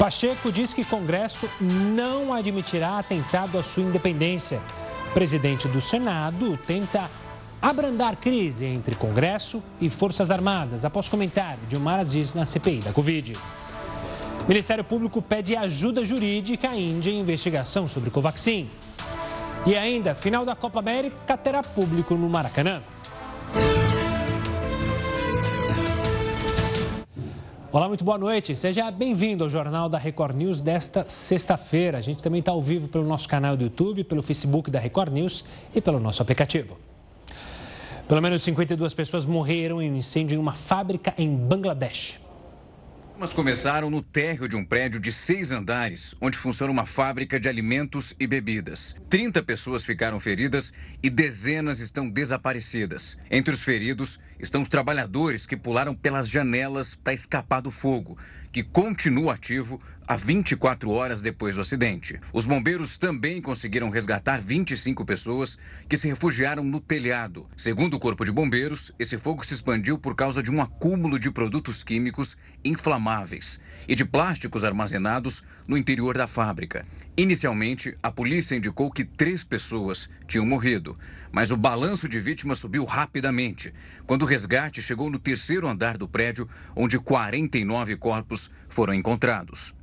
Pacheco diz que Congresso não admitirá atentado à sua independência. Presidente do Senado tenta abrandar crise entre Congresso e Forças Armadas, após comentário de Omar Aziz na CPI da Covid. Ministério Público pede ajuda jurídica à Índia em investigação sobre Covaxin. E ainda, final da Copa América terá público no Maracanã. Olá, muito boa noite. Seja bem-vindo ao Jornal da Record News desta sexta-feira. A gente também está ao vivo pelo nosso canal do YouTube, pelo Facebook da Record News e pelo nosso aplicativo. Pelo menos 52 pessoas morreram em um incêndio em uma fábrica em Bangladesh. Mas começaram no térreo de um prédio de seis andares, onde funciona uma fábrica de alimentos e bebidas. 30 pessoas ficaram feridas e dezenas estão desaparecidas. Entre os feridos estão os trabalhadores que pularam pelas janelas para escapar do fogo, que continua ativo há 24 horas depois do acidente. Os bombeiros também conseguiram resgatar 25 pessoas que se refugiaram no telhado. Segundo o Corpo de Bombeiros, esse fogo se expandiu por causa de um acúmulo de produtos químicos inflamáveis e de plásticos armazenados no interior da fábrica. Inicialmente, a polícia indicou que três pessoas tinham morrido, mas o balanço de vítimas subiu rapidamente quando o resgate chegou no terceiro andar do prédio, onde 49 corpos foram encontrados.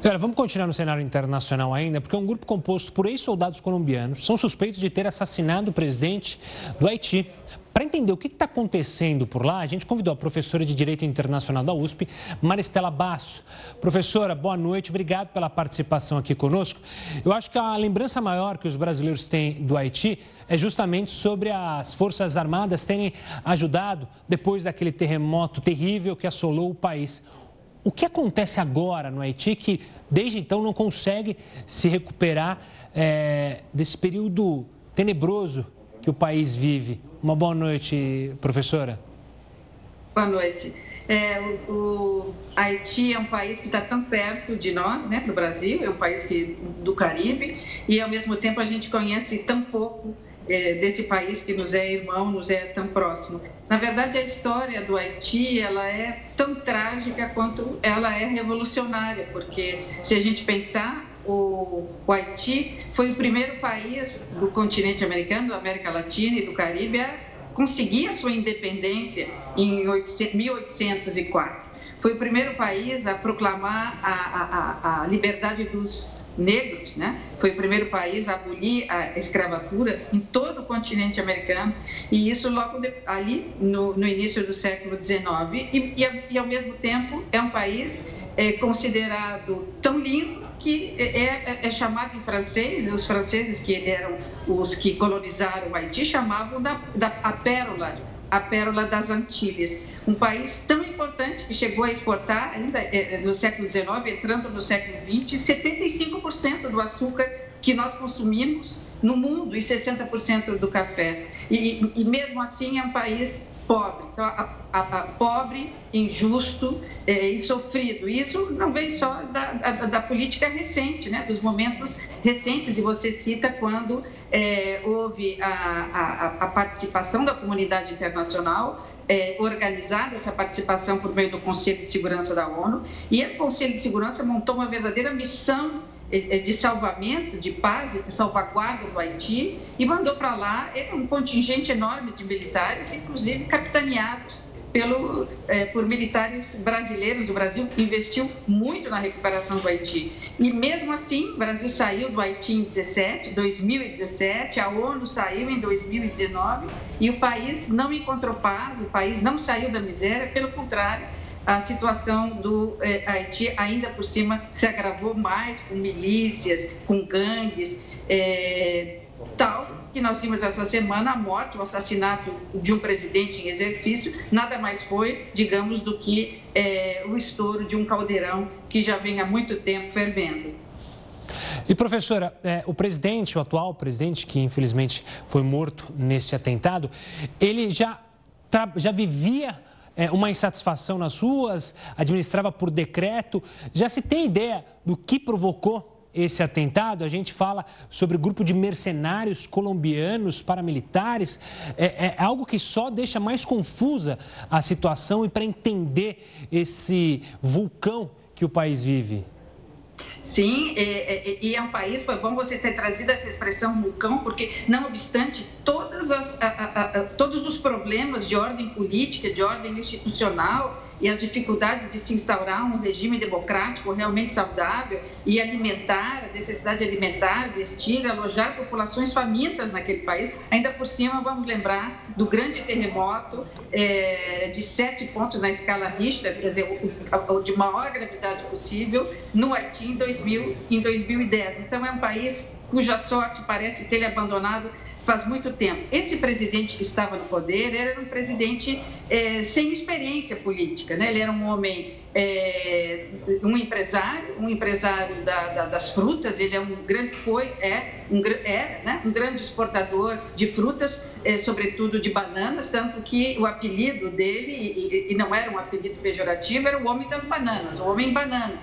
Agora, vamos continuar no cenário internacional ainda, porque um grupo composto por ex-soldados colombianos são suspeitos de ter assassinado o presidente do Haiti. Para entender o que está acontecendo por lá, a gente convidou a professora de Direito Internacional da USP, Maristela Basso. Professora, boa noite, obrigado pela participação aqui conosco. Eu acho que a lembrança maior que os brasileiros têm do Haiti é justamente sobre as Forças Armadas terem ajudado depois daquele terremoto terrível que assolou o país. O que acontece agora no Haiti que, desde então, não consegue se recuperar é, desse período tenebroso que o país vive? Uma boa noite, professora. Boa noite. É, o, o, Haiti é um país que está tão perto de nós, né, do Brasil, é um país que, do Caribe, e ao mesmo tempo a gente conhece tão pouco é, desse país que nos é irmão, nos é tão próximo. Na verdade, a história do Haiti ela é tão trágica quanto ela é revolucionária, porque se a gente pensar o, o, Haiti foi o primeiro país do continente americano, da América Latina e do Caribe a conseguir a sua independência em 1804. Foi o primeiro país a proclamar a, a, a liberdade dos negros, né? Foi o primeiro país a abolir a escravatura em todo o continente americano e isso logo de, ali no, no, início do século XIX e, e, e, ao mesmo tempo é um país é, considerado tão lindo que é, é, é, chamado em francês, os franceses que eram os que colonizaram o Haiti chamavam da, da a pérola a pérola das Antilhas. Um país tão importante que chegou a exportar, ainda é, é, no século XIX, entrando no século XX, 75% do açúcar que nós consumimos no mundo e 60% do café. E, e, mesmo assim é um país pobre. Então, a, a, a pobre, injusto é, e sofrido. Isso não vem só da, da, da, política recente, né? dos momentos recentes, e você cita quando é, houve a, a, participação da comunidade internacional é, organizada essa participação por meio do Conselho de Segurança da ONU, e o Conselho de Segurança montou uma verdadeira missão de salvamento, de paz e de salvaguarda do Haiti e mandou para lá é, um contingente enorme de militares, inclusive capitaneados pelo, é, por militares brasileiros. O Brasil investiu muito na recuperação do Haiti. E mesmo assim, o Brasil saiu do Haiti em 17, 2017, a ONU saiu em 2019 e o país não encontrou paz, o país não saiu da miséria, pelo contrário, a situação do eh, Haiti ainda por cima se agravou mais com milícias, com gangues, eh, tal que nós vimos essa semana a morte, o assassinato de um presidente em exercício, nada mais foi, digamos, do que eh, o estouro de um caldeirão que já vem há muito tempo fervendo. E professora, é, o presidente, o atual presidente, que infelizmente foi morto nesse atentado, ele já, já vivia é, uma insatisfação nas ruas, administrava por decreto. Já se tem ideia do que provocou esse atentado? A gente fala sobre grupo de mercenários colombianos paramilitares. É, é algo que só deixa mais confusa a situação e para entender esse vulcão que o país vive. Sim, e é, é, é, um país, foi bom você ter trazido essa expressão vulcão, porque, não obstante todas as, a, a, a, todos os problemas de ordem política, de ordem institucional, e as dificuldades de se instaurar um regime democrático realmente saudável e alimentar, a necessidade de alimentar, vestir, alojar populações famintas naquele país. Ainda por cima, vamos lembrar do grande terremoto é, de sete pontos na escala Richter, quer dizer, o, de maior gravidade possível, no Haiti em, 2000, em 2010. Então, é um país cuja sorte parece ter abandonado faz muito tempo. Esse presidente que estava no poder era um presidente é, sem experiência política, né? Ele era um homem, é, um empresário, um empresário da, da, das frutas. Ele é um grande, foi, é, um, é, né? um grande exportador de frutas, é, sobretudo de bananas, tanto que o apelido dele e, e, não era um apelido pejorativo, era o homem das bananas, o homem banana,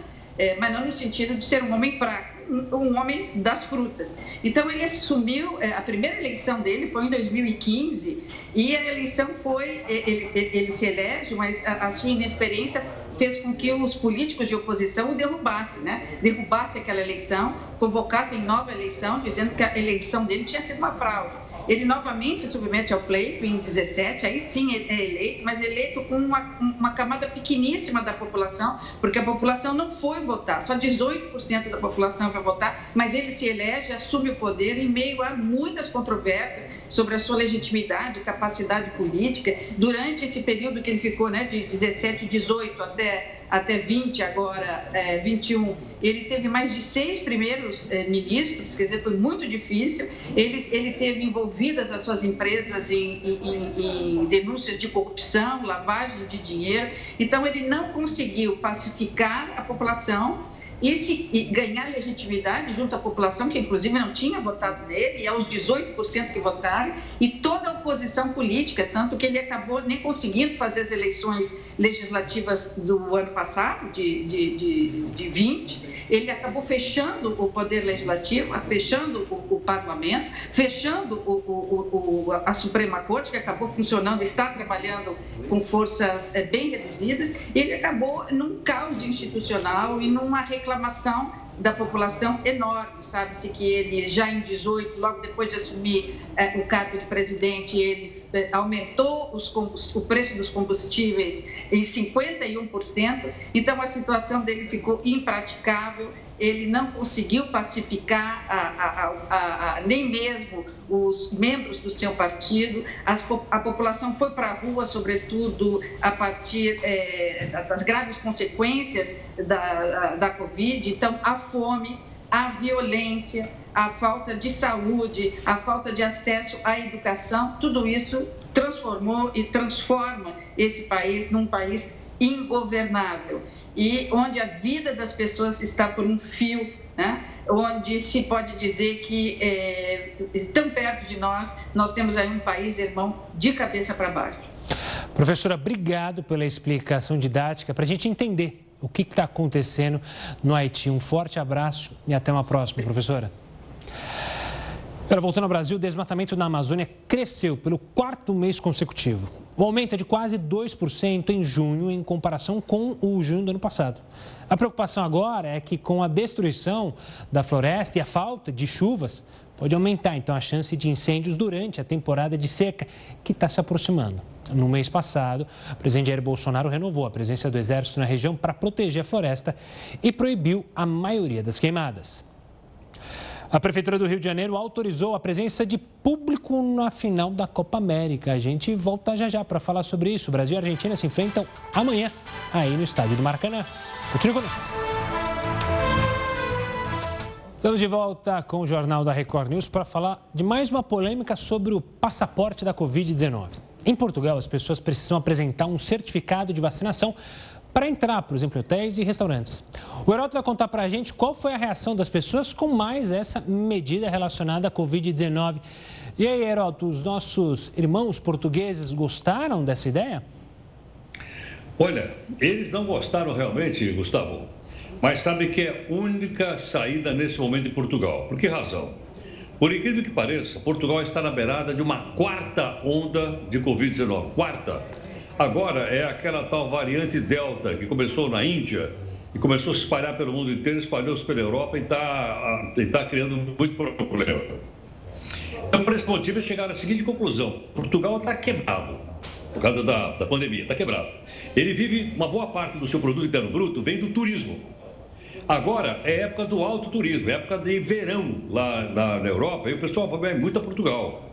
mas não no sentido de ser um homem fraco um homem das frutas. Então ele assumiu, é, a primeira eleição dele foi em 2015 e a eleição foi, é, ele, ele se elege, mas a, a sua inexperiência fez com que os políticos de oposição o derrubassem, né? Derrubassem aquela eleição, convocassem nova eleição, dizendo que a eleição dele tinha sido uma fraude. Ele novamente se submete ao pleito em 17, aí sim é, é eleito, mas eleito com uma, uma camada pequeníssima da população, porque a população não foi votar, só 18% da população vai votar, mas ele se elege, assume o poder em meio a muitas controvérsias sobre a sua legitimidade, capacidade política. Durante esse período que ele ficou, né, de 17, 18 até até 20, agora é, 21, ele teve mais de seis primeiros é, ministros, quer dizer, foi muito difícil. Ele, ele teve envolvidas as suas empresas em, em, em denúncias de corrupção, lavagem de dinheiro. Então, ele não conseguiu pacificar a população e, se, e ganhar legitimidade junto à população, que inclusive não tinha votado nele, e aos 18% que votaram, e toda a oposição política, tanto que ele acabou nem conseguindo fazer as eleições legislativas do ano passado, de, de, de, de 20, ele acabou fechando o poder legislativo, fechando o, o parlamento, fechando o, o, a Suprema Corte, que acabou funcionando, está trabalhando com forças é, bem reduzidas, ele acabou num caos institucional e numa reclamação da população enorme. Sabe-se que ele, já em 18, logo depois de assumir é, o cargo de presidente, ele é, aumentou o preço dos combustíveis em 51%. Então, a situação dele ficou impraticável ele não conseguiu pacificar a, a, a, nem mesmo os membros do seu partido. As, a população foi para a rua, sobretudo a partir é, das graves consequências da, da Covid. Então, a fome, a violência, a falta de saúde, a falta de acesso à educação, tudo isso transformou e transforma esse país num país ingovernável e onde a vida das pessoas está por um fio, né? onde se pode dizer que é, tão perto de nós, nós temos aí um país irmão de cabeça para baixo. Professora, obrigado pela explicação didática para a gente entender o que está acontecendo no Haiti. Um forte abraço e até uma próxima, professora. Agora, voltando ao Brasil, o desmatamento na Amazônia cresceu pelo quarto mês consecutivo. O aumento é de quase 2% em junho em comparação com o junho do ano passado. A preocupação agora é que com a destruição da floresta e a falta de chuvas, pode aumentar então a chance de incêndios durante a temporada de seca que está se aproximando. No mês passado, o presidente Jair Bolsonaro renovou a presença do Exército na região para proteger a floresta e proibiu a maioria das queimadas. A Prefeitura do Rio de Janeiro autorizou a presença de público na final da Copa América. A gente volta já já para falar sobre isso. Brasil e Argentina se enfrentam amanhã aí no estádio do Maracanã. Continue conosco. Estamos de volta com o Jornal da Record News para falar de mais uma polêmica sobre o passaporte da Covid-19. Em Portugal, as pessoas precisam apresentar um certificado de vacinação para entrar, por exemplo, em hotéis e restaurantes. O Heroto vai contar para a gente qual foi a reação das pessoas com mais essa medida relacionada à Covid-19. E aí, Heroto, os nossos irmãos portugueses gostaram dessa ideia? Olha, eles não gostaram realmente, Gustavo, mas sabe que é a única saída nesse momento em Portugal. Por que razão? Por incrível que pareça, Portugal está na beirada de uma quarta onda de Covid-19. Quarta. Agora é aquela tal variante Delta que começou na Índia e começou a se espalhar pelo mundo inteiro, espalhou-se pela Europa e está tá criando muito problema. Então, por esse motivo, eles chegaram à seguinte conclusão: Portugal está quebrado por causa da, da pandemia, está quebrado. Ele vive, uma boa parte do seu produto interno bruto vem do turismo. Agora é época do alto turismo, é época de verão lá na, na Europa e o pessoal vai muito a Portugal.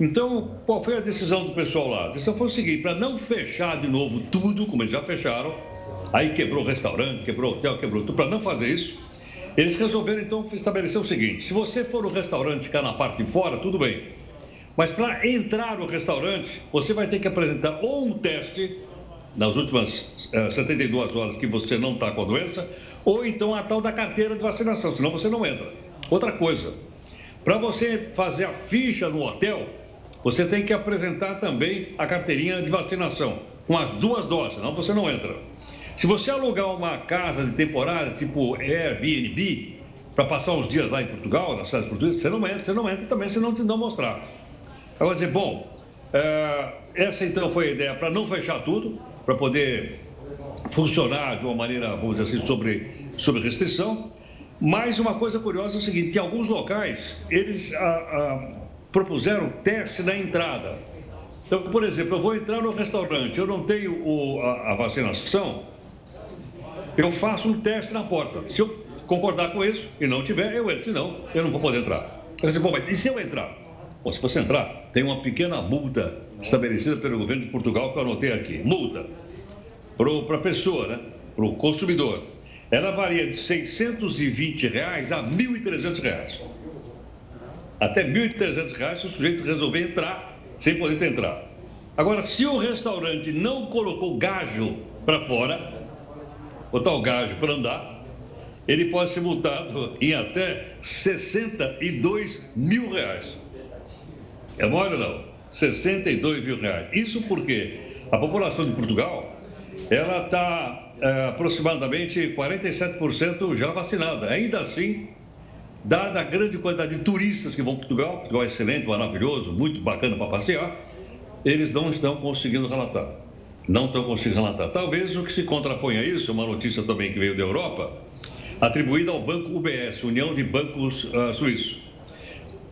Então, qual foi a decisão do pessoal lá? A decisão foi o seguinte: para não fechar de novo tudo, como eles já fecharam, aí quebrou restaurante, quebrou hotel, quebrou tudo, para não fazer isso, eles resolveram então estabelecer o seguinte: se você for no restaurante ficar na parte de fora, tudo bem. Mas para entrar no restaurante, você vai ter que apresentar ou um teste nas últimas uh, eh, 72 horas que você não está com a doença, ou então a tal da carteira de vacinação, senão você não entra. Outra coisa, para você fazer a ficha no hotel, você tem que apresentar também a carteirinha de vacinação, com as duas doses, senão você não entra. Se você alugar uma casa de temporada, tipo Airbnb, para passar uns dias lá em Portugal, na cidade portuguesa, você não entra, você não entra também se não te não mostrar. Aí vai dizer, bom, é, essa então foi a ideia para não fechar tudo, para poder funcionar de uma maneira, vamos dizer assim, sobre, sobre restrição. Mas uma coisa curiosa é o seguinte: em alguns locais, eles ah, ah, propuseram teste na entrada. Então, por exemplo, eu vou entrar no restaurante, eu não tenho o, a, a, vacinação, eu faço um teste na porta. Se eu concordar com isso e não tiver, eu entro, senão eu não vou poder entrar. Eu disse, mas e se eu entrar? Bom, se você entrar, tem uma pequena multa estabelecida pelo governo de Portugal que eu anotei aqui. Multa para a pessoa, né? para o consumidor. Ela varia de 620 reais a 1.300 reais. Até 1.300 reais se o sujeito resolver entrar sem poder entrar. Agora, se o restaurante não colocou gajo para fora, botar o gajo para andar, ele pode ser multado em até 62 mil reais. É mole ou não? 62 mil reais. Isso porque a população de Portugal, ela está é, aproximadamente 47% já vacinada. Ainda assim, dada a grande quantidade de turistas que vão para Portugal, Portugal é excelente, maravilhoso, muito bacana para passear, eles não estão conseguindo relatar. Não estão conseguindo relatar. Talvez o que se contrapõe a isso, uma notícia também que veio da Europa, atribuída ao Banco UBS, União de Bancos uh, Suíços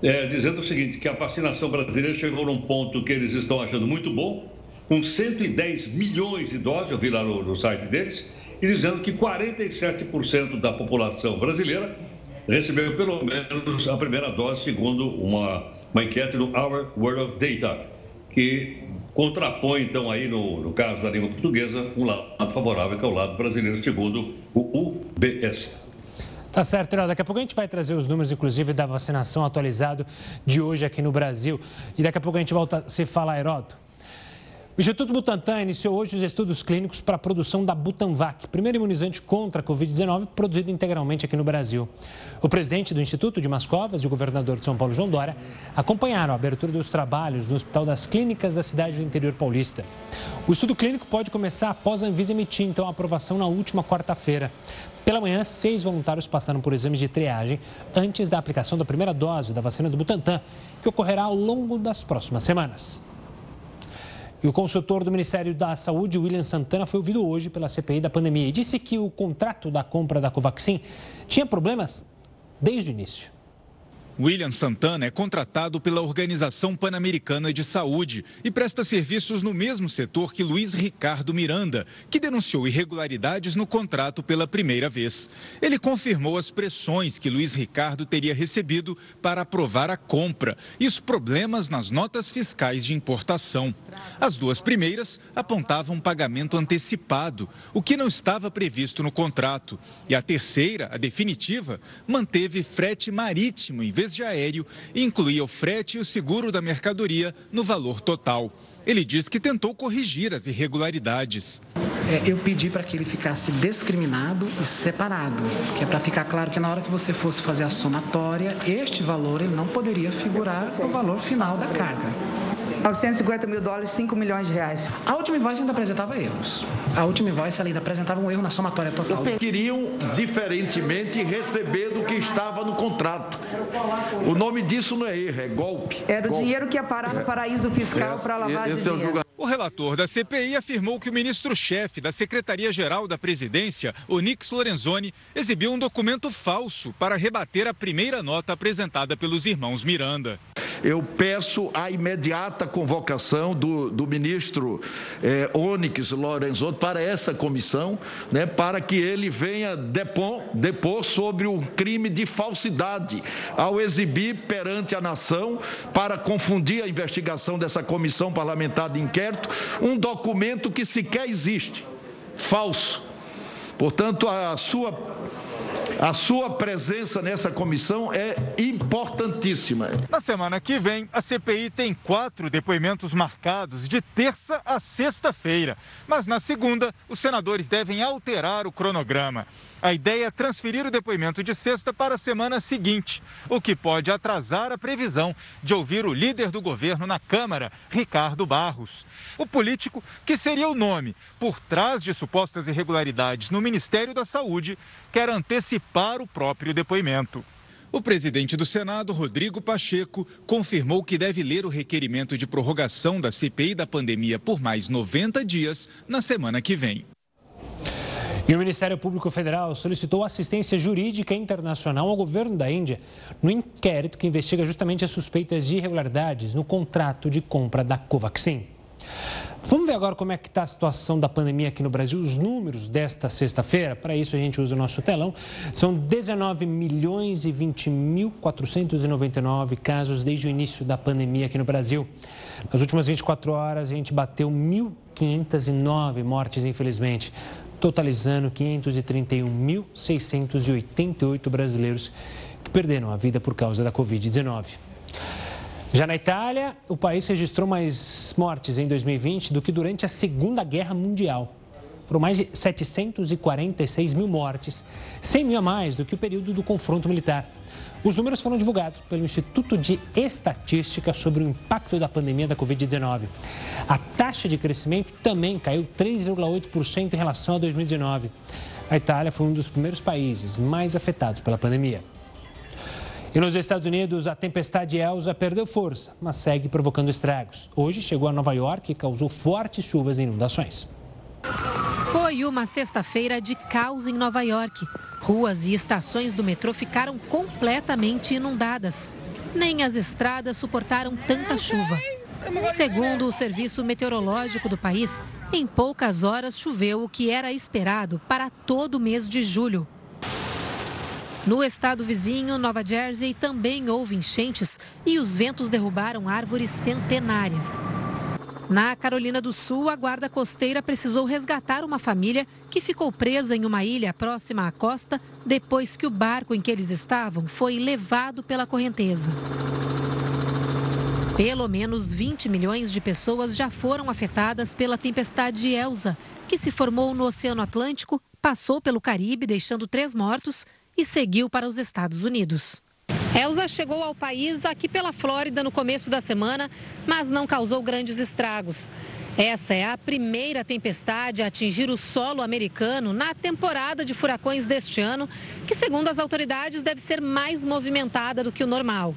é, dizendo o seguinte, que a vacinação brasileira chegou num ponto que eles estão achando muito bom, com 110 milhões de doses, eu vi lá no, no site deles, e dizendo que 47% da população brasileira recebeu pelo menos a primeira dose, segundo uma, uma enquete do Our World of Data, que contrapõe, então, aí, no, no caso da língua portuguesa, um lado favorável, que é o lado brasileiro, segundo o UBS. Tá certo, Herói. Daqui a pouco a gente vai trazer os números, inclusive, da vacinação atualizado de hoje aqui no Brasil. E daqui a pouco a gente volta a se falar, Heródoto. O Instituto Butantan iniciou hoje os estudos clínicos para a produção da Butanvac, primeiro imunizante contra a Covid-19 produzido integralmente aqui no Brasil. O presidente do Instituto, Dimas Covas, e o governador de São Paulo, João Dória, acompanharam a abertura dos trabalhos no Hospital das Clínicas da cidade do interior paulista. O estudo clínico pode começar após a Anvisa emitir, então, a aprovação na última quarta-feira. Pela manhã, seis voluntários passaram por exames de triagem antes da aplicação da primeira dose da vacina do Butantan, que ocorrerá ao longo das próximas semanas. E o consultor do Ministério da Saúde, William Santana, foi ouvido hoje pela CPI da pandemia e disse que o contrato da compra da Covaxin tinha problemas desde o início. William Santana é contratado pela Organização Pan-Americana de Saúde e presta serviços no mesmo setor que Luiz Ricardo Miranda, que denunciou irregularidades no contrato pela primeira vez. Ele confirmou as pressões que Luiz Ricardo teria recebido para aprovar a compra e os problemas nas notas fiscais de importação. As duas primeiras apontavam pagamento antecipado, o que não estava previsto no contrato. E a terceira, a definitiva, manteve frete marítimo em vez de aéreo e incluía o frete e o seguro da mercadoria no valor total. Ele diz que tentou corrigir as irregularidades. É, eu pedi para que ele ficasse discriminado e separado, que é para ficar claro que na hora que você fosse fazer a somatória, este valor ele não poderia figurar no valor final da carga. 950 mil dólares, 5 milhões de reais. A última invoice ainda apresentava erros. A última invoice ainda apresentava um erro na somatória total. Queriam, diferentemente, receber do que estava no contrato. O nome disso não é erro, é golpe. Era golpe. o dinheiro que ia parar no paraíso fiscal para lavar esse é dinheiro. O relator da CPI afirmou que o ministro-chefe da Secretaria-Geral da Presidência, Onix Lorenzoni, exibiu um documento falso para rebater a primeira nota apresentada pelos irmãos Miranda. Eu peço a imediata convocação do, do ministro eh, Onyx Lorenzoni para essa comissão, né, para que ele venha depor, depor sobre o crime de falsidade ao exibir perante a nação, para confundir a investigação dessa comissão parlamentar de inquérito, um documento que sequer existe, falso. Portanto, a sua a sua presença nessa comissão é importantíssima. Na semana que vem, a CPI tem quatro depoimentos marcados de terça a sexta-feira. Mas na segunda, os senadores devem alterar o cronograma. A ideia é transferir o depoimento de sexta para a semana seguinte, o que pode atrasar a previsão de ouvir o líder do governo na Câmara, Ricardo Barros. O político, que seria o nome por trás de supostas irregularidades no Ministério da Saúde, quer antecipar o próprio depoimento. O presidente do Senado, Rodrigo Pacheco, confirmou que deve ler o requerimento de prorrogação da CPI da pandemia por mais 90 dias na semana que vem. E o Ministério Público Federal solicitou assistência jurídica internacional ao governo da Índia no inquérito que investiga justamente as suspeitas de irregularidades no contrato de compra da Covaxin. Vamos ver agora como é que está a situação da pandemia aqui no Brasil, os números desta sexta-feira. Para isso a gente usa o nosso telão. São 19 milhões e 20 mil 499 casos desde o início da pandemia aqui no Brasil. Nas últimas 24 horas a gente bateu 1.509 mortes, infelizmente totalizando 531.688 brasileiros que perderam a vida por causa da Covid-19. Já na Itália, o país registrou mais mortes em 2020 do que durante a Segunda Guerra Mundial. Foram mais de 746 mil mortes, 100 mil a mais do que o período do confronto militar. Os números foram divulgados pelo Instituto de Estatística sobre o impacto da pandemia da Covid-19. A taxa de crescimento também caiu 3,8% em relação a 2019. A Itália foi um dos primeiros países mais afetados pela pandemia. E nos Estados Unidos, a tempestade Elsa perdeu força, mas segue provocando estragos. Hoje chegou a Nova York e causou fortes chuvas e inundações. Foi uma sexta-feira de caos em Nova York. Ruas e estações do metrô ficaram completamente inundadas. Nem as estradas suportaram tanta chuva. Segundo o Serviço Meteorológico do país, em poucas horas choveu o que era esperado para todo o mês de julho. No estado vizinho, Nova Jersey, também houve enchentes e os ventos derrubaram árvores centenárias. Na Carolina do Sul, a guarda costeira precisou resgatar uma família que ficou presa em uma ilha próxima à costa depois que o barco em que eles estavam foi levado pela correnteza. Pelo menos 20 milhões de pessoas já foram afetadas pela tempestade Elsa, que se formou no Oceano Atlântico, passou pelo Caribe, deixando três mortos, e seguiu para os Estados Unidos. Elsa chegou ao país aqui pela Flórida no começo da semana, mas não causou grandes estragos. Essa é a primeira tempestade a atingir o solo americano na temporada de furacões deste ano, que, segundo as autoridades, deve ser mais movimentada do que o normal.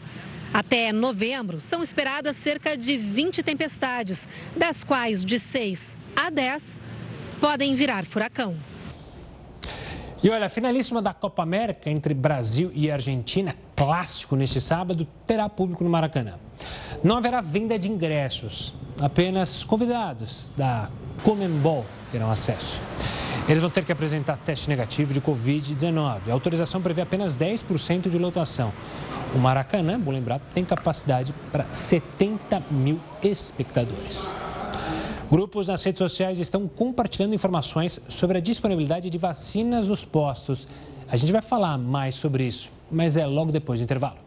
Até novembro, são esperadas cerca de 20 tempestades, das quais de 6 a 10 podem virar furacão. E olha, a finalíssima da Copa América entre Brasil e Argentina, clássico neste sábado, terá público no Maracanã. Não haverá venda de ingressos, apenas convidados da Comembol terão acesso. Eles vão ter que apresentar teste negativo de Covid-19. A autorização prevê apenas 10% de lotação. O Maracanã, bom lembrar, tem capacidade para 70 mil espectadores. Grupos nas redes sociais estão compartilhando informações sobre a disponibilidade de vacinas nos postos. A gente vai falar mais sobre isso, mas é logo depois do intervalo.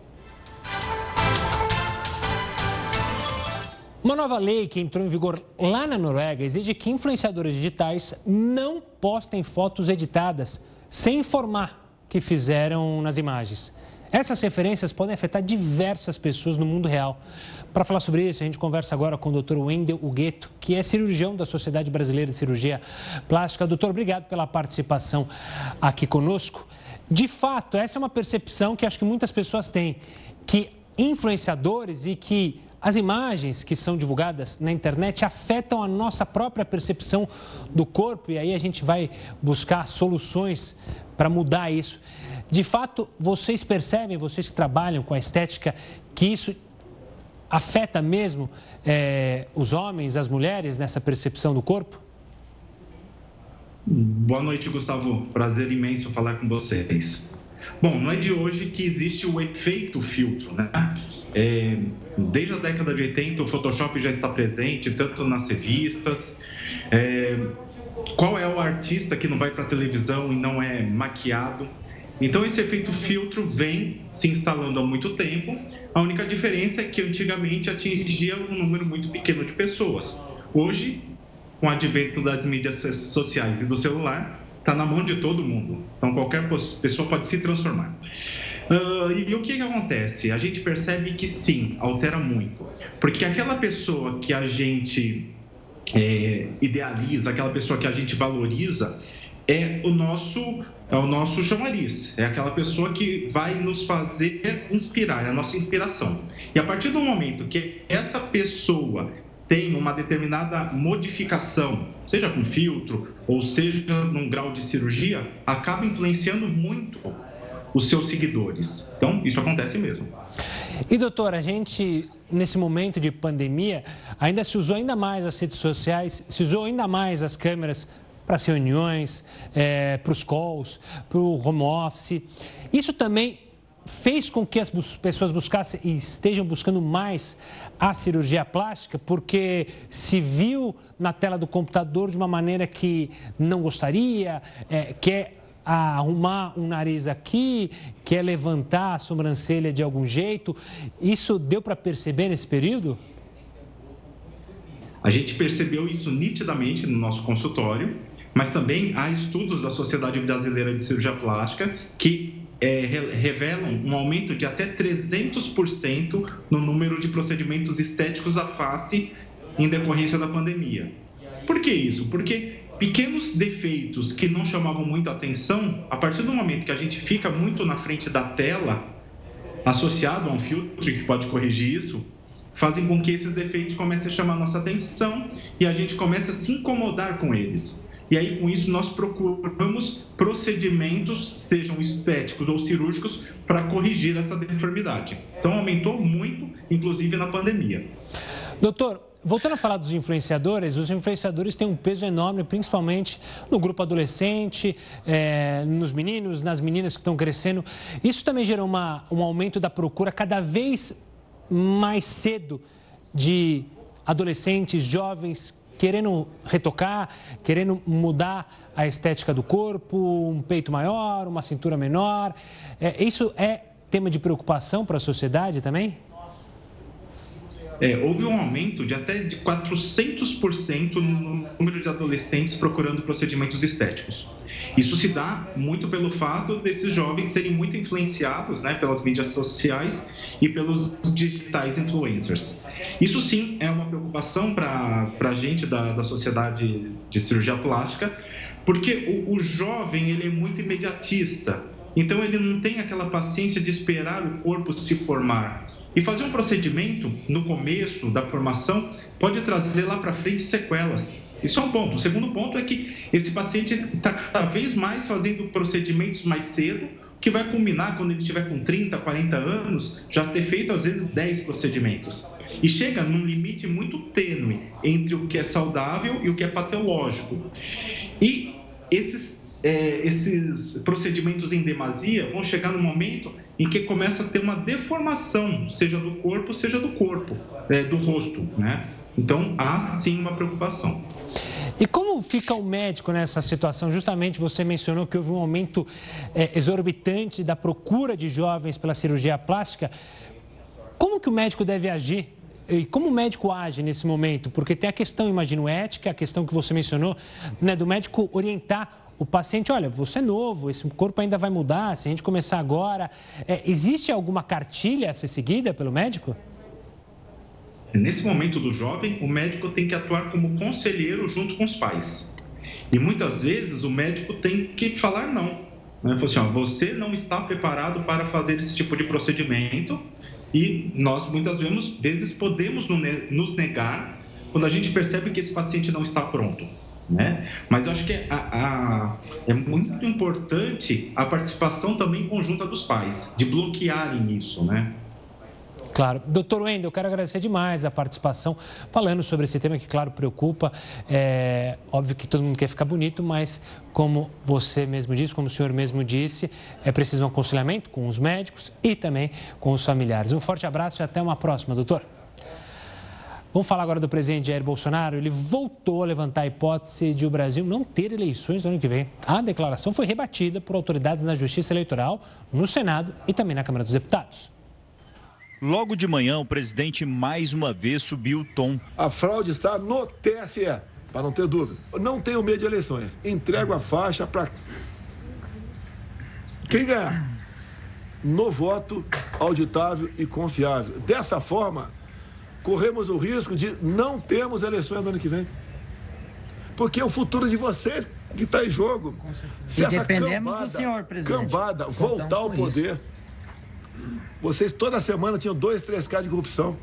Uma nova lei que entrou em vigor lá na Noruega exige que influenciadores digitais não postem fotos editadas sem informar que fizeram nas imagens. Essas referências podem afetar diversas pessoas no mundo real. Para falar sobre isso, a gente conversa agora com o Dr. Wendel Hugueto, que é cirurgião da Sociedade Brasileira de Cirurgia Plástica. Doutor, obrigado pela participação aqui conosco. De fato, essa é uma percepção que acho que muitas pessoas têm, que influenciadores e que as imagens que são divulgadas na internet afetam a nossa própria percepção do corpo e aí a gente vai buscar soluções para mudar isso. De fato, vocês percebem, vocês que trabalham com a estética, que isso afeta mesmo é, os homens, as mulheres nessa percepção do corpo? Boa noite, Gustavo. Prazer imenso falar com vocês. Bom, não é de hoje que existe o efeito filtro, né? É, desde a década de 80, o Photoshop já está presente, tanto nas revistas. É, qual é o artista que não vai para a televisão e não é maquiado? Então, esse efeito filtro vem se instalando há muito tempo. A única diferença é que antigamente atingia um número muito pequeno de pessoas. Hoje, com o advento das mídias sociais e do celular, está na mão de todo mundo. Então, qualquer pessoa pode se transformar. Uh, e, o que, que acontece? A gente percebe que sim, altera muito. Porque aquela pessoa que a gente é, idealiza, aquela pessoa que a gente valoriza, é o nosso é o nosso chamariz, é aquela pessoa que vai nos fazer inspirar, é a nossa inspiração. E a partir do momento que essa pessoa tem uma determinada modificação, seja com filtro ou seja num grau de cirurgia, acaba influenciando muito os seus seguidores. Então, isso acontece mesmo. E doutor, a gente nesse momento de pandemia ainda se usou ainda mais as redes sociais, se usou ainda mais as câmeras para as reuniões, é, para os calls, para o home office. Isso também fez com que as pessoas buscassem e estejam buscando mais a cirurgia plástica, porque se viu na tela do computador de uma maneira que não gostaria, é, quer arrumar um nariz aqui, quer levantar a sobrancelha de algum jeito. Isso deu para perceber nesse período? A gente percebeu isso nitidamente no nosso consultório mas também há estudos da Sociedade Brasileira de Cirurgia Plástica que é, revelam um aumento de até 300% no número de procedimentos estéticos à face em decorrência da pandemia. Por que isso? Porque pequenos defeitos que não chamavam muita atenção, a partir do momento que a gente fica muito na frente da tela, associado a um filtro que pode corrigir isso, fazem com que esses defeitos comecem a chamar nossa atenção e a gente comece a se incomodar com eles. E aí, com isso, nós procuramos procedimentos, sejam estéticos ou cirúrgicos, para corrigir essa deformidade. Então, aumentou muito, inclusive na pandemia. Doutor, voltando a falar dos influenciadores, os influenciadores têm um peso enorme, principalmente no grupo adolescente, é, nos meninos, nas meninas que estão crescendo. Isso também gerou uma, um aumento da procura cada vez mais cedo de adolescentes, jovens querendo retocar, querendo mudar a estética do corpo, um peito maior, uma cintura menor. É, isso é tema de preocupação para a sociedade também? É, houve um aumento de até de 400% no número de adolescentes procurando procedimentos estéticos. Isso se dá muito pelo fato desses jovens serem muito influenciados né, pelas mídias sociais e pelos digitais influencers. Isso sim é uma preocupação para a gente da, da sociedade de cirurgia plástica, porque o, o jovem ele é muito imediatista, então ele não tem aquela paciência de esperar o corpo se formar. E fazer um procedimento no começo da formação pode trazer lá para frente sequelas. Isso é um ponto. O segundo ponto é que esse paciente está cada vez mais fazendo procedimentos mais cedo, que vai culminar quando ele estiver com 30, 40 anos, já ter feito às vezes 10 procedimentos. E chega num limite muito tênue entre o que é saudável e o que é patológico. E esses, é, esses procedimentos em demasia vão chegar no momento em que começa a ter uma deformação, seja do corpo, seja do corpo, é, do rosto, né? Então, há sim uma preocupação. E como fica o médico nessa situação? Justamente você mencionou que houve um aumento é, exorbitante da procura de jovens pela cirurgia plástica. Como que o médico deve agir? E como o médico age nesse momento? Porque tem a questão, imagino, ética, a questão que você mencionou, né, do médico orientar o paciente, olha, você é novo, esse corpo ainda vai mudar, se a gente começar agora. É, existe alguma cartilha a ser seguida pelo médico? Nesse momento do jovem, o médico tem que atuar como conselheiro junto com os pais. E muitas vezes o médico tem que falar não. Né? Assim, ó, você não está preparado para fazer esse tipo de procedimento E nós muitas vezes podemos nos negar quando a gente percebe que esse paciente não está pronto. Né? Mas eu acho que é, a, a, é muito importante a participação também conjunta dos pais, de bloquearem isso, né? Claro. Doutor Wendel, eu quero agradecer demais a participação, falando sobre esse tema que, claro, preocupa. É óbvio que todo mundo quer ficar bonito, mas como você mesmo disse, como o senhor mesmo disse, é preciso um aconselhamento com os médicos e também com os familiares. Um forte abraço e até uma próxima, doutor. Vamos falar agora do presidente Jair Bolsonaro. Ele voltou a levantar a hipótese de o Brasil não ter eleições no ano que vem. A declaração foi rebatida por autoridades na Justiça Eleitoral, no Senado e também na Câmara dos Deputados. Logo de manhã, o presidente mais uma vez subiu o tom. A fraude está no TSE, para não ter dúvida. Não tenho medo de eleições. Entrego a faixa para quem ganhar. No voto auditável e confiável. Dessa forma, corremos o risco de não termos eleições no ano que vem. Porque é o futuro de vocês que está em jogo. Se essa cambada, do senhor, presidente. cambada voltar ao poder. Isso vocês toda semana tinham dois, três casos de corrupção.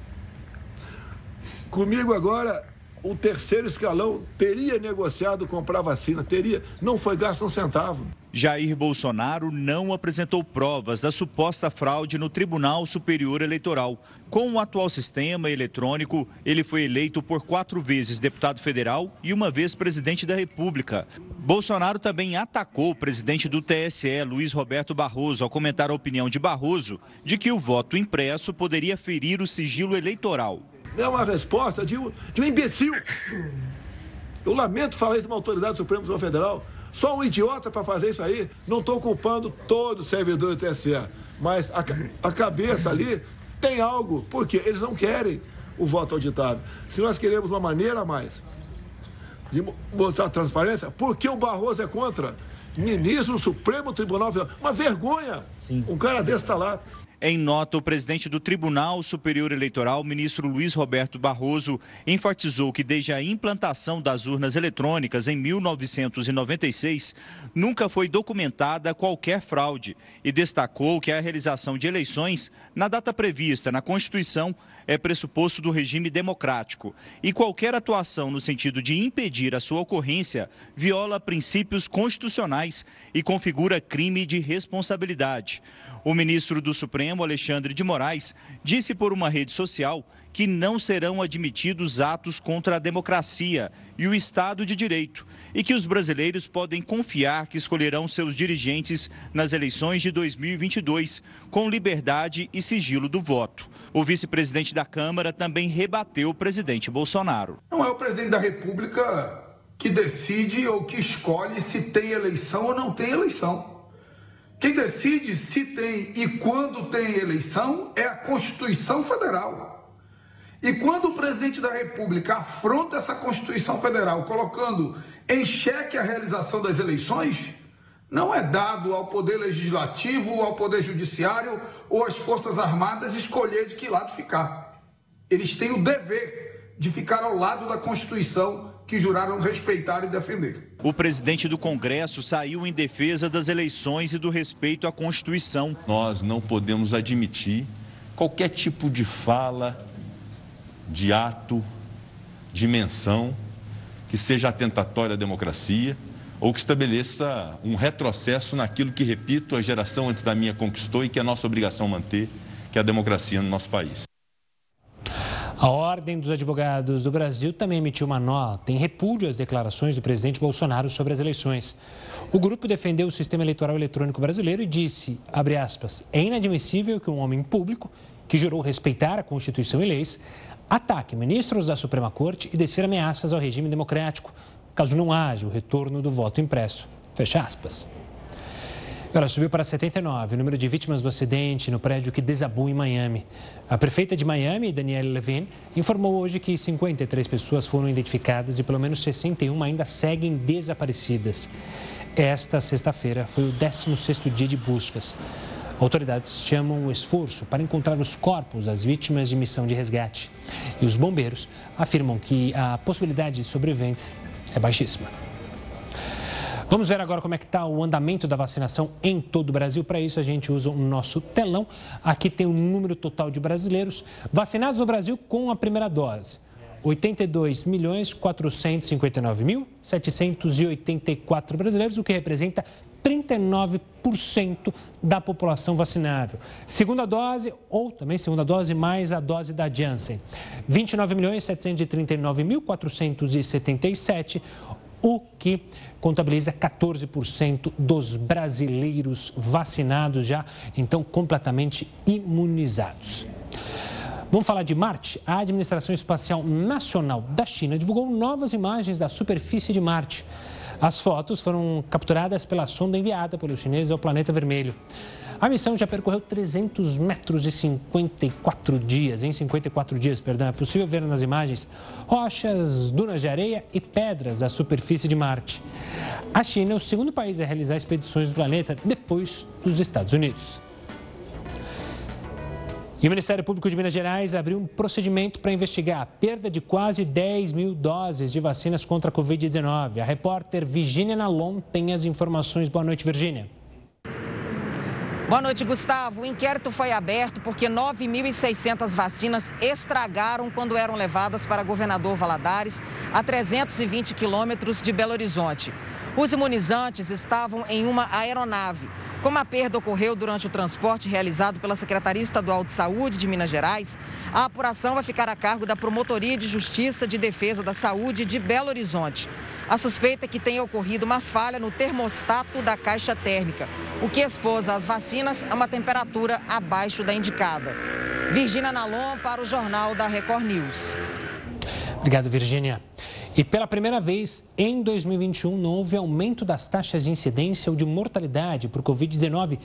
Comigo agora, o terceiro escalão teria negociado comprar vacina, teria, não foi gasto um centavo. Jair Bolsonaro não apresentou provas da suposta fraude no Tribunal Superior Eleitoral. Com o atual sistema eletrônico, ele foi eleito por quatro vezes deputado federal e uma vez presidente da República. Bolsonaro também atacou o presidente do TSE, Luiz Roberto Barroso, ao comentar a opinião de Barroso de que o voto impresso poderia ferir o sigilo eleitoral. É uma resposta de um, de um imbecil. Eu lamento falar isso de uma autoridade suprema do Federal só um idiota para fazer isso aí. Não estou culpando todo o servidor do TSE, mas a, a cabeça ali tem algo, porque eles não querem o voto auditado. Se nós queremos uma maneira a mais de mostrar transparência, por que o Barroso é contra? Ministro do Supremo Tribunal Federal. Uma vergonha! Sim. Um cara desse está lá. Em nota, o presidente do Tribunal Superior Eleitoral, ministro Luiz Roberto Barroso, enfatizou que desde a implantação das urnas eletrônicas em 1996, nunca foi documentada qualquer fraude e destacou que a realização de eleições na data prevista na Constituição é pressuposto do regime democrático e qualquer atuação no sentido de impedir a sua ocorrência viola princípios constitucionais e configura crime de responsabilidade. O ministro do Supremo, Alexandre de Moraes, disse por uma rede social que não serão admitidos atos contra a democracia e o Estado de Direito e que os brasileiros podem confiar que escolherão seus dirigentes nas eleições de 2022 com liberdade e sigilo do voto. O vice-presidente da Câmara também rebateu o presidente Bolsonaro. Não é o presidente da República que decide ou que escolhe se tem eleição ou não tem eleição. Quem decide se tem e quando tem eleição é a Constituição Federal. E quando o presidente da República afronta essa Constituição Federal, colocando em xeque a realização das eleições, não é dado ao Poder Legislativo, ao Poder Judiciário ou às Forças Armadas escolher de que lado ficar. Eles têm o dever de ficar ao lado da Constituição que juraram respeitar e defender. O presidente do Congresso saiu em defesa das eleições e do respeito à Constituição. Nós não podemos admitir qualquer tipo de fala, de ato, de menção que seja atentatória à democracia ou que estabeleça um retrocesso naquilo que, repito, a geração antes da minha conquistou e que é nossa obrigação manter, que é a democracia no nosso país. A Ordem dos Advogados do Brasil também emitiu uma nota em repúdio às declarações do presidente Bolsonaro sobre as eleições. O grupo defendeu o sistema eleitoral eletrônico brasileiro e disse, abre aspas, é inadmissível que um homem público, que jurou respeitar a Constituição e leis, ataque ministros da Suprema Corte e desfira ameaças ao regime democrático, caso não haja o retorno do voto impresso. Fecha aspas. Agora, subiu para 79 o número de vítimas do acidente no prédio que desabou em Miami. A prefeita de Miami, Danielle Levine, informou hoje que 53 pessoas foram identificadas e pelo menos 61 ainda seguem desaparecidas. Esta sexta-feira foi o 16º dia de buscas. Autoridades chamam o esforço para encontrar os corpos das vítimas de missão de resgate. E os bombeiros afirmam que a possibilidade de sobreviventes é baixíssima. Vamos ver agora como é que está o andamento da vacinação em todo o Brasil. Para isso, a gente usa o nosso telão. Aqui tem o número total de brasileiros vacinados no Brasil com a primeira dose. 82 milhões 459 mil 784 brasileiros, o que representa 39% da população vacinável. Segunda dose, ou também segunda dose mais a dose da Janssen. 29 milhões 739 mil 477, o que contabiliza 14% dos brasileiros vacinados já, então completamente imunizados. Vamos falar de Marte? A Administração Espacial Nacional da China divulgou novas imagens da superfície de Marte. As fotos foram capturadas pela sonda enviada pelos chineses ao planeta vermelho. A missão já percorreu 300 metros em 54 dias. Em 54 dias, perdão, é possível ver nas imagens rochas, dunas de areia e pedras da superfície de Marte. A China é o segundo país a realizar expedições do planeta depois dos Estados Unidos. E o Ministério Público de Minas Gerais abriu um procedimento para investigar a perda de quase 10 mil doses de vacinas contra a Covid-19. A repórter Virginia Nalon tem as informações. Boa noite, Virginia. Boa noite, Gustavo. O inquérito foi aberto porque 9.600 vacinas estragaram quando eram levadas para Governador Valadares, a 320 quilômetros de Belo Horizonte. Os imunizantes estavam em uma aeronave. Como a perda ocorreu durante o transporte realizado pela Secretaria Estadual de Saúde de Minas Gerais, a apuração vai ficar a cargo da Promotoria de Justiça de Defesa da Saúde de Belo Horizonte. A suspeita é que tenha ocorrido uma falha no termostato da caixa térmica, o que expôs as vacinas a uma temperatura abaixo da indicada. Virgínia Nalon para o Jornal da Record News. Obrigado, Virgínia. E pela primeira vez em 2021, não houve aumento das taxas de incidência ou de mortalidade por Covid-19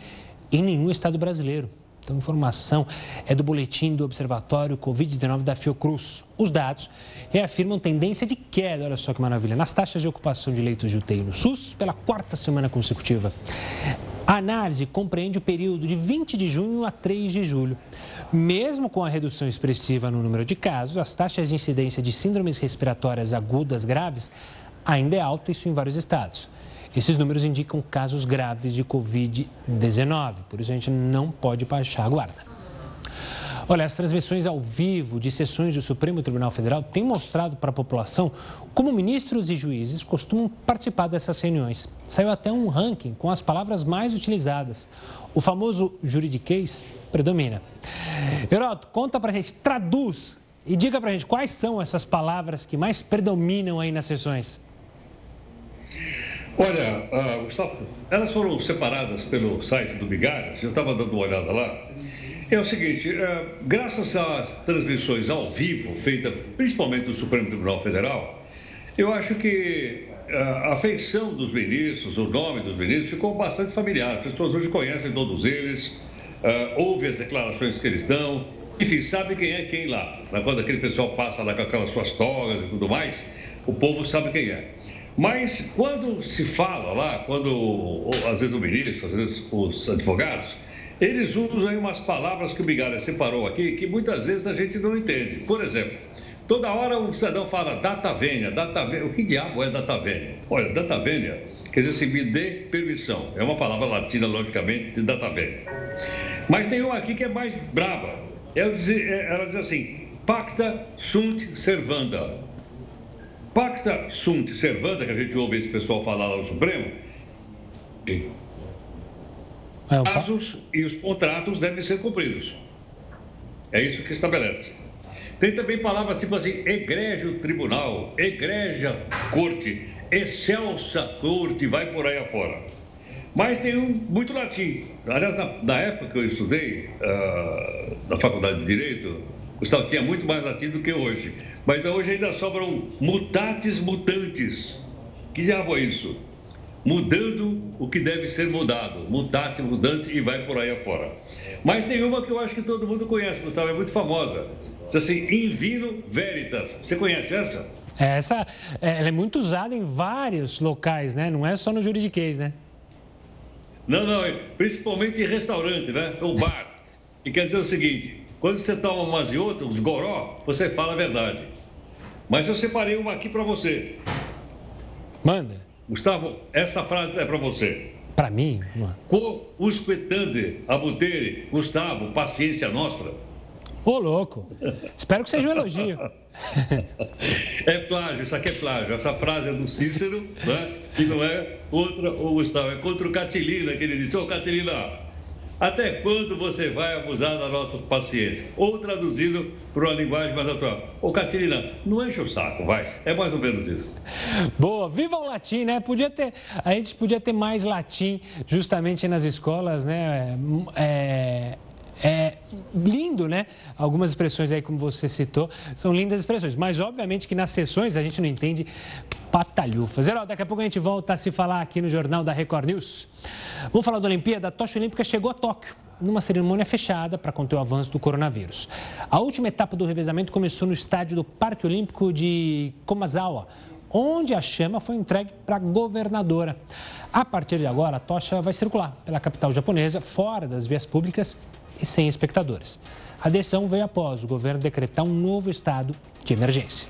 em nenhum estado brasileiro. Então, informação é do boletim do Observatório Covid-19 da Fiocruz. Os dados reafirmam tendência de queda, olha só que maravilha, nas taxas de ocupação de leitos de UTI no SUS pela quarta semana consecutiva. A análise compreende o período de 20 de junho a 3 de julho. Mesmo com a redução expressiva no número de casos, as taxas de incidência de síndromes respiratórias agudas graves ainda é alta, isso em vários estados. Esses números indicam casos graves de Covid-19, por isso a gente não pode baixar a guarda. Olha, as transmissões ao vivo de sessões do Supremo Tribunal Federal têm mostrado para a população como ministros e juízes costumam participar dessas reuniões. Saiu até um ranking com as palavras mais utilizadas. O famoso juridiquês predomina. Heroto, conta para a gente, traduz e diga para a gente quais são essas palavras que mais predominam aí nas sessões. Olha, uh, Gustavo, elas foram separadas pelo site do Bigares, eu estava dando uma olhada lá. É o seguinte, uh, graças às transmissões ao vivo, feitas principalmente do Supremo Tribunal Federal, eu acho que uh, a feição dos ministros, o nome dos ministros, ficou bastante familiar. As pessoas hoje conhecem todos eles, ouvem as declarações que eles dão, enfim, sabe quem é quem lá. Quando aquele pessoal passa lá com aquelas suas togas e tudo mais, o povo sabe quem é. Mas quando se fala lá, quando às vezes o ministro, às vezes os advogados, eles usam aí umas palavras que o Migalha separou aqui, que muitas vezes a gente não entende. Por exemplo, toda hora o cidadão fala data vênia, data vênia. O que diabo é data vênia? Olha, data vênia quer dizer assim, me dê permissão. É uma palavra latina, logicamente, de data vênia. Mas tem uma aqui que é mais brava. Ela diz, ela diz assim, pacta sunt servanda. Pacta sunt servanda, que a gente ouve esse pessoal falar lá no Supremo, é, casos e os contratos devem ser cumpridos. É isso que estabelece. Tem também palavras tipo assim, egrégio tribunal, egrégia corte, excelsa corte, vai por aí afora. Mas tem um muito latim. Aliás, na, na época que eu estudei uh, na faculdade de Direito, Gustavo tinha muito mais latim do que hoje. Mas hoje ainda sobram mutatis mutantes. Que diabo é isso? Mudando o que deve ser mudado. Mutate, mudante e vai por aí afora. Mas tem uma que eu acho que todo mundo conhece, Gustavo, é muito famosa. Diz assim, in vino veritas. Você conhece essa? Essa ela é muito usada em vários locais, né? Não é só no juridiquês, né? Não, não, principalmente em restaurante, né? O bar. E quer dizer o seguinte, quando você toma umas e outras, os goró, você fala a verdade. Mas eu separei uma aqui para você. Manda. Gustavo, essa frase é para você. Para mim? Co usquetande, abutere, Gustavo, paciência nossa. Ô, louco. Espero que seja um elogio. É plágio, isso aqui é plágio. Essa frase é do Cícero, né? E não é contra o Gustavo, é contra o Catilina, que ele disse, ô Catilina, até quando você vai abusar da nossa paciência? Ou traduzido para uma linguagem mais atual. Ô, Catarina, não enche o saco, vai. É mais ou menos isso. Boa, viva o latim, né? Podia ter, a gente podia ter mais latim justamente nas escolas, né? É, é lindo, né? Algumas expressões aí, como você citou, são lindas expressões. Mas, obviamente, que nas sessões a gente não entende patalhufas. Herói, daqui a pouco a gente volta a se falar aqui no Jornal da Record News. Vamos falar da Olimpíada? A tocha olímpica chegou a Tóquio numa cerimônia fechada para conter o avanço do coronavírus. A última etapa do revezamento começou no estádio do Parque Olímpico de Komazawa, onde a chama foi entregue para a governadora. A partir de agora, a tocha vai circular pela capital japonesa, fora das vias públicas e sem espectadores. A decisão veio após o governo decretar um novo estado de emergência.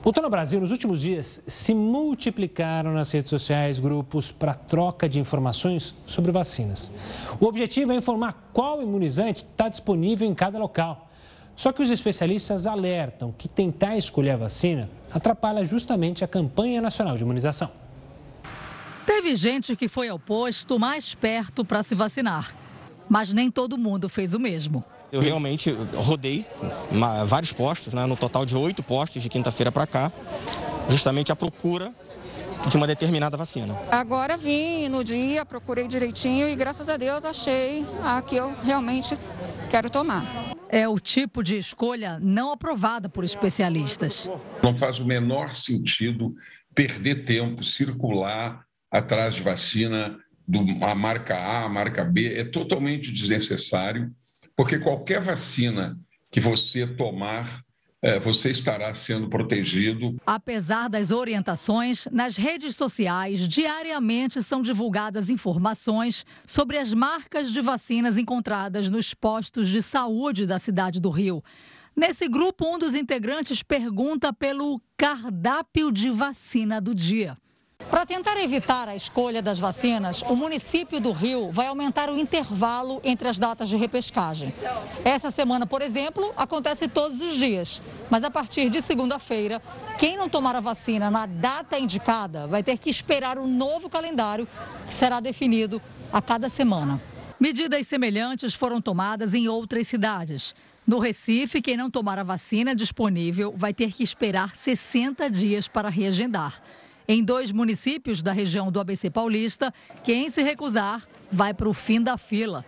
Voltando ao Brasil, nos últimos dias se multiplicaram nas redes sociais grupos para troca de informações sobre vacinas. O objetivo é informar qual imunizante está disponível em cada local. Só que os especialistas alertam que tentar escolher a vacina atrapalha justamente a campanha nacional de imunização. Teve gente que foi ao posto mais perto para se vacinar mas nem todo mundo fez o mesmo. Eu realmente rodei vários postos, né, no total de oito postos de quinta-feira para cá, justamente à procura de uma determinada vacina. Agora vim no dia, procurei direitinho e graças a Deus achei a que eu realmente quero tomar. É o tipo de escolha não aprovada por especialistas. Não faz o menor sentido perder tempo, circular atrás de vacina do, a marca A, a marca B, é totalmente desnecessário, porque qualquer vacina que você tomar, é, você estará sendo protegido. Apesar das orientações, nas redes sociais diariamente são divulgadas informações sobre as marcas de vacinas encontradas nos postos de saúde da cidade do Rio. Nesse grupo, um dos integrantes pergunta pelo cardápio de vacina do dia. Para tentar evitar a escolha das vacinas, o município do Rio vai aumentar o intervalo entre as datas de repescagem. Essa semana, por exemplo, acontece todos os dias, mas a partir de segunda-feira, quem não tomar a vacina na data indicada vai ter que esperar o novo calendário que será definido a cada semana. Medidas semelhantes foram tomadas em outras cidades. No Recife, quem não tomar a vacina disponível vai ter que esperar 60 dias para reagendar. Em dois municípios da região do ABC Paulista, quem se recusar vai para o fim da fila.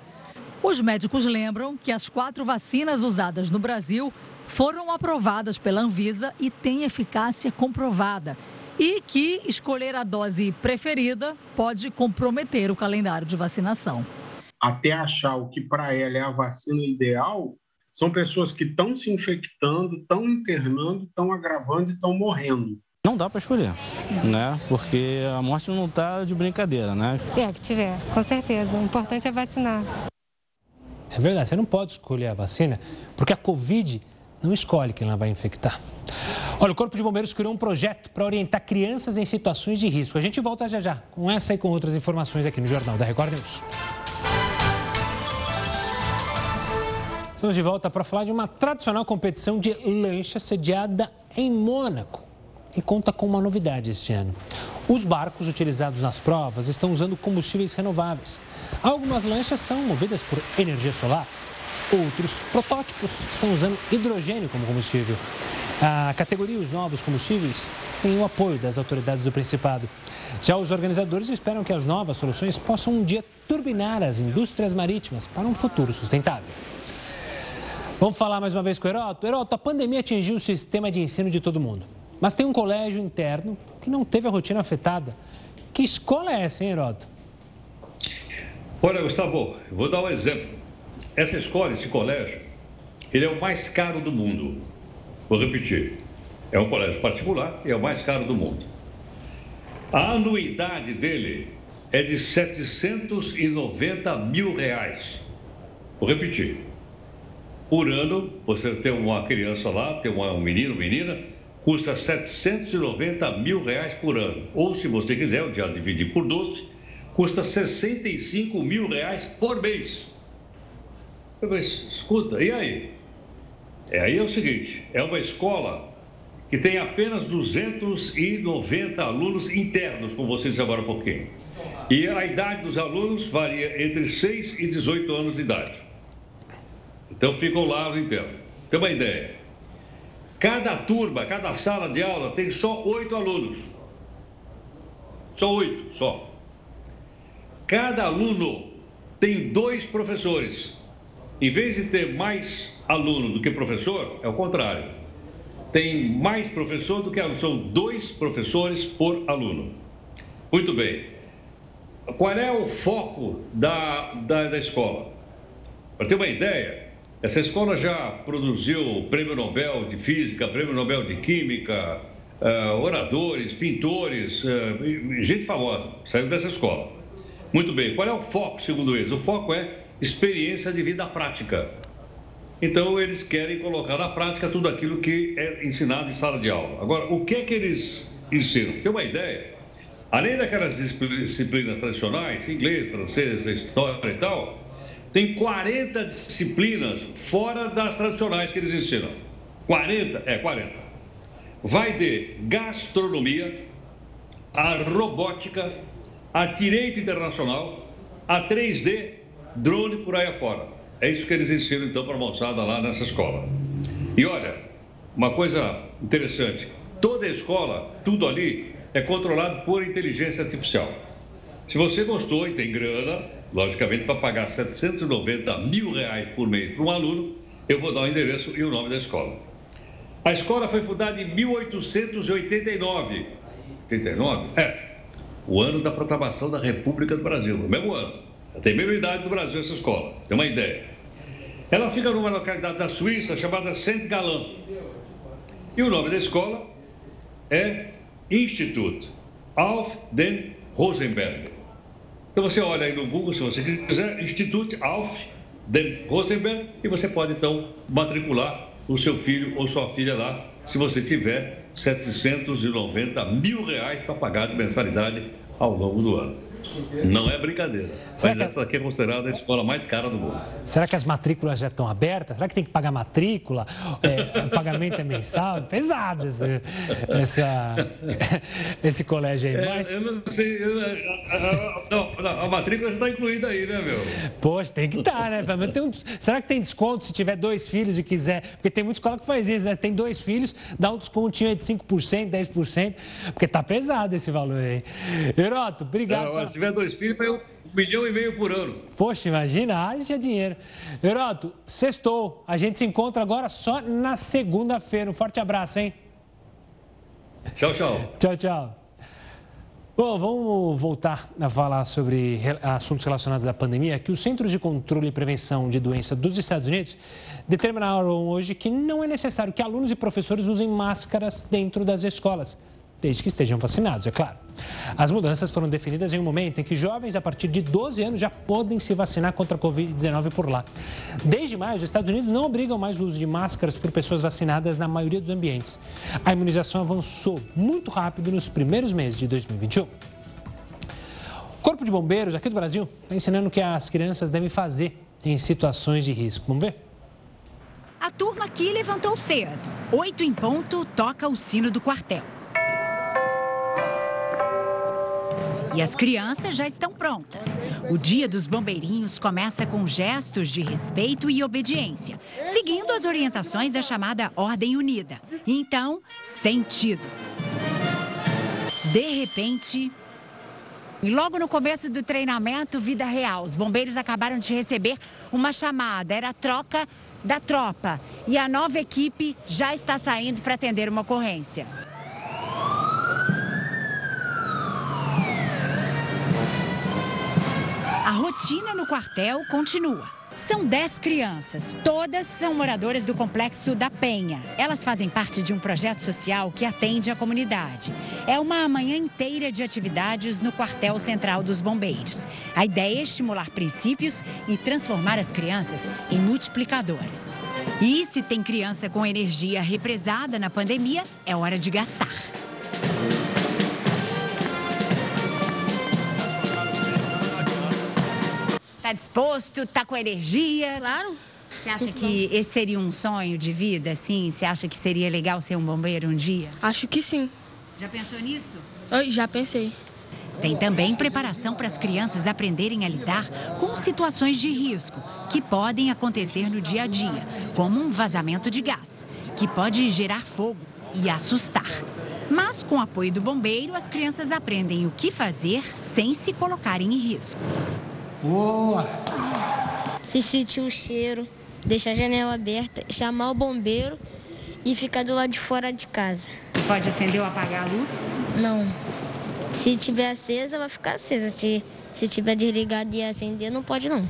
Os médicos lembram que as quatro vacinas usadas no Brasil foram aprovadas pela Anvisa e têm eficácia comprovada. E que escolher a dose preferida pode comprometer o calendário de vacinação. Até achar o que para ela é a vacina ideal, são pessoas que estão se infectando, estão internando, estão agravando e estão morrendo. Não dá para escolher, né? Porque a morte não está de brincadeira, né? É, que tiver, com certeza. O importante é vacinar. É verdade, você não pode escolher a vacina, porque a Covid não escolhe quem ela vai infectar. Olha, o Corpo de Bombeiros criou um projeto para orientar crianças em situações de risco. A gente volta já já com essa e com outras informações aqui no Jornal da Record News. Estamos de volta para falar de uma tradicional competição de lancha sediada em Mônaco e conta com uma novidade este ano. Os barcos utilizados nas provas estão usando combustíveis renováveis. Algumas lanchas são movidas por energia solar, outros protótipos estão usando hidrogênio como combustível. A categoria Os Novos Combustíveis tem o apoio das autoridades do Principado. Já os organizadores esperam que as novas soluções possam um dia turbinar as indústrias marítimas para um futuro sustentável. Vamos falar mais uma vez com o Heroto. Heroto, a pandemia atingiu o sistema de ensino de todo mundo. Mas tem um colégio interno que não teve a rotina afetada. Que escola é essa, hein, Heroto? Olha, Gustavo, vou dar um exemplo. Essa escola, esse colégio, ele é o mais caro do mundo. Vou repetir. É um colégio particular e é o mais caro do mundo. A anuidade dele é de 790 mil reais. Vou repetir. Por ano, você tem uma criança lá, tem um menino, menina, custa 790 mil reais por ano. Ou, se você quiser, já dividir por 12, custa 65 mil reais por mês. Mas, escuta, e aí? É, aí é o seguinte, é uma escola que tem apenas 290 alunos internos, como vocês agora há pouquinho. E a idade dos alunos varia entre 6 e 18 anos de idade. Então ficam lá no interno. Tem uma ideia. Cada turma, cada sala de aula tem só oito alunos. Só oito, só. Cada aluno tem dois professores. Em vez de ter mais aluno do que professor, é o contrário. Tem mais professor do que aluno. São dois professores por aluno. Muito bem. Qual é o foco da, da, da escola? Para ter uma ideia, essa escola já produziu prêmio Nobel de Física, prêmio Nobel de Química, uh, oradores, pintores, uh, gente famosa saiu dessa escola. Muito bem, qual é o foco, segundo eles? O foco é experiência de vida prática. Então, eles querem colocar na prática tudo aquilo que é ensinado em sala de aula. Agora, o que é que eles ensinam? Tem uma ideia? Além daquelas disciplinas tradicionais, inglês, francês, história e tal, tem 40 disciplinas fora das tradicionais que eles ensinam. 40? É, 40. Vai de gastronomia, a robótica, a direito internacional, a 3D, drone por aí afora. É isso que eles ensinam então para a moçada lá nessa escola. E olha, uma coisa interessante: toda escola, tudo ali, é controlado por inteligência artificial. Se você gostou e tem grana, logicamente, para pagar 790 mil reais por mês para um aluno, eu vou dar o endereço e o nome da escola. A escola foi fundada em 1889. 89? É. O ano da proclamação da República do Brasil, o mesmo ano. Tem a mesma idade do Brasil essa escola, tem uma ideia. Ela fica numa localidade da Suíça chamada Saint-Gallen. E o nome da escola é Institut Auf den Rosenberg. Então você olha aí no Google, se você quiser, Institut Auf den Rosenberg, e você pode então matricular o seu filho ou sua filha lá, se você tiver 790 mil reais para pagar de mensalidade ao longo do ano. Não é brincadeira. Será Mas essa aqui é considerada a escola mais cara do mundo. Será que as matrículas já estão abertas? Será que tem que pagar matrícula? É, o pagamento é mensal? É pesado esse, essa, esse colégio aí. É, Mas... eu não sei. Eu, não, não, a matrícula já está incluída aí, né, meu? Poxa, tem que estar, tá, né? Um, será que tem desconto se tiver dois filhos e quiser? Porque tem muita escola que faz isso, né? Tem dois filhos, dá um descontinho de 5%, 10%, porque tá pesado esse valor aí. Heroto, obrigado. Não, se tiver dois filhos, vai um milhão e meio por ano. Poxa, imagina, haja dinheiro. Heroto, sextou. A gente se encontra agora só na segunda-feira. Um forte abraço, hein? Tchau, tchau. Tchau, tchau. Bom, vamos voltar a falar sobre assuntos relacionados à pandemia, que os Centros de Controle e Prevenção de Doença dos Estados Unidos determinaram hoje que não é necessário que alunos e professores usem máscaras dentro das escolas desde que estejam vacinados, é claro. As mudanças foram definidas em um momento em que jovens a partir de 12 anos já podem se vacinar contra a Covid-19 por lá. Desde maio, os Estados Unidos não obrigam mais o uso de máscaras por pessoas vacinadas na maioria dos ambientes. A imunização avançou muito rápido nos primeiros meses de 2021. O Corpo de Bombeiros aqui do Brasil está ensinando o que as crianças devem fazer em situações de risco. Vamos ver? A turma aqui levantou cedo. Oito em ponto, toca o sino do quartel. E as crianças já estão prontas. O Dia dos Bombeirinhos começa com gestos de respeito e obediência, seguindo as orientações da chamada Ordem Unida. Então, sentido. De repente, e logo no começo do treinamento Vida Real, os bombeiros acabaram de receber uma chamada. Era a troca da tropa. E a nova equipe já está saindo para atender uma ocorrência. A rotina no quartel continua. São 10 crianças, todas são moradoras do complexo da Penha. Elas fazem parte de um projeto social que atende a comunidade. É uma manhã inteira de atividades no quartel central dos bombeiros. A ideia é estimular princípios e transformar as crianças em multiplicadoras. E se tem criança com energia represada na pandemia, é hora de gastar. Tá disposto? Tá com energia? Claro. Você acha que esse seria um sonho de vida, assim? Você acha que seria legal ser um bombeiro um dia? Acho que sim. Já pensou nisso? Eu já pensei. Tem também preparação para as crianças aprenderem a lidar com situações de risco que podem acontecer no dia a dia, como um vazamento de gás, que pode gerar fogo e assustar. Mas com o apoio do bombeiro, as crianças aprendem o que fazer sem se colocarem em risco. Boa! Se sentir um cheiro, deixar a janela aberta, chamar o bombeiro e ficar do lado de fora de casa. Pode acender ou apagar a luz? Não. Se tiver acesa, vai ficar acesa. Se, se tiver desligado e acender, não pode não.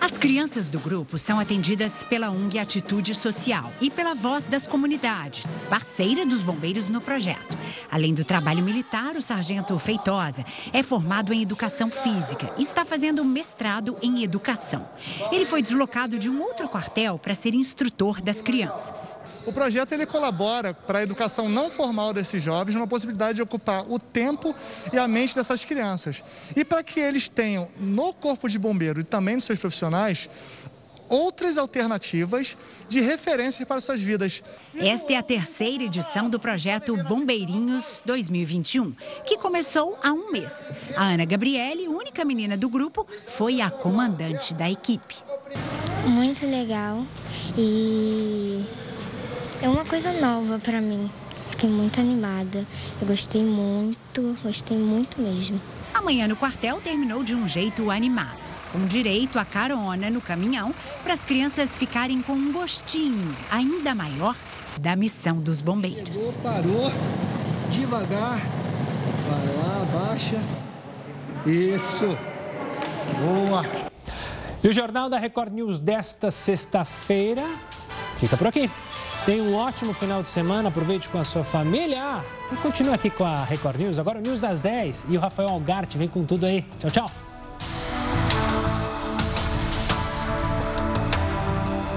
As crianças do grupo são atendidas pela ONG Atitude Social e pela Voz das Comunidades, parceira dos bombeiros no projeto. Além do trabalho militar, o sargento Feitosa é formado em educação física e está fazendo mestrado em educação. Ele foi deslocado de um outro quartel para ser instrutor das crianças. O projeto ele colabora para a educação não formal desses jovens, numa possibilidade de ocupar o tempo e a mente dessas crianças. E para que eles tenham no corpo de bombeiro e também nos seus profissionais outras alternativas de referência para suas vidas. Esta é a terceira edição do projeto Bombeirinhos 2021, que começou há um mês. A Ana Gabriele, única menina do grupo, foi a comandante da equipe. Muito legal e é uma coisa nova para mim. Fiquei muito animada. Eu gostei muito, gostei muito mesmo. Amanhã no quartel terminou de um jeito animado com direito à carona no caminhão para as crianças ficarem com um gostinho ainda maior da missão dos bombeiros. Parou, devagar, vai lá, abaixa. Isso, boa. E o Jornal da Record News desta sexta-feira fica por aqui. Tenha um ótimo final de semana, aproveite com a sua família. E continue aqui com a Record News, agora o News das 10 e o Rafael Algarte vem com tudo aí. Tchau, tchau.